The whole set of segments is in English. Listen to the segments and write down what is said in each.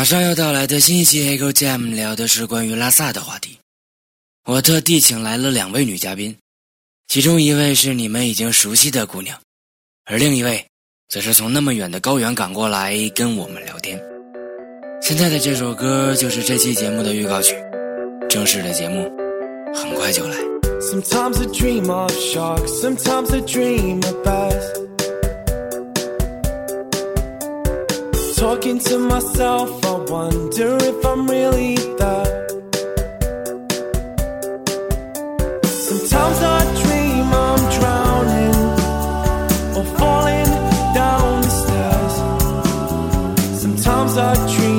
马上要到来的新一期黑狗 Jam 聊的是关于拉萨的话题。我特地请来了两位女嘉宾，其中一位是你们已经熟悉的姑娘，而另一位则是从那么远的高原赶过来跟我们聊天。现在的这首歌就是这期节目的预告曲，正式的节目很快就来。Sometimes I dream of sharks, sometimes I dream of bass. Talking to myself, I wonder if I'm really that. Sometimes I dream I'm drowning or falling down the stairs. Sometimes I dream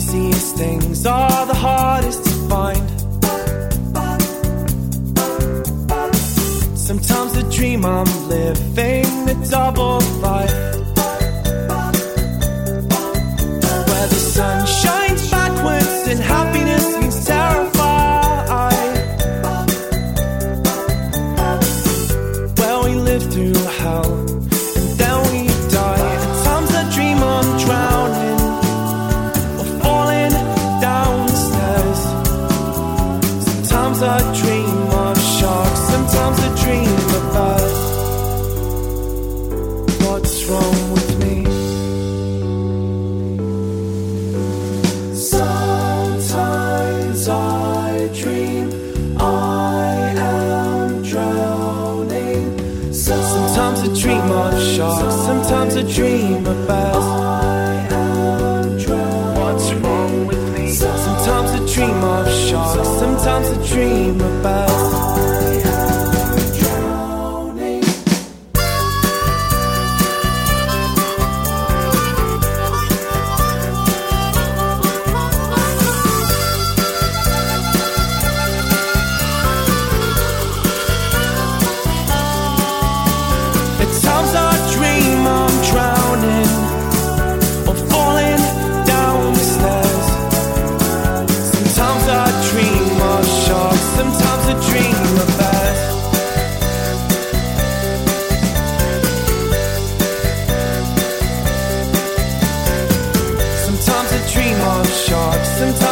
easiest things are the hardest to find. Sometimes I dream I'm living a double life. Sometimes I dream of sharks, sometimes I dream us. What's wrong with me? Sometimes I dream I am drowning. Sometimes I dream of sharks, sometimes I dream of I dream sometimes I dream of bass. Sometimes I dream of sharks, sometimes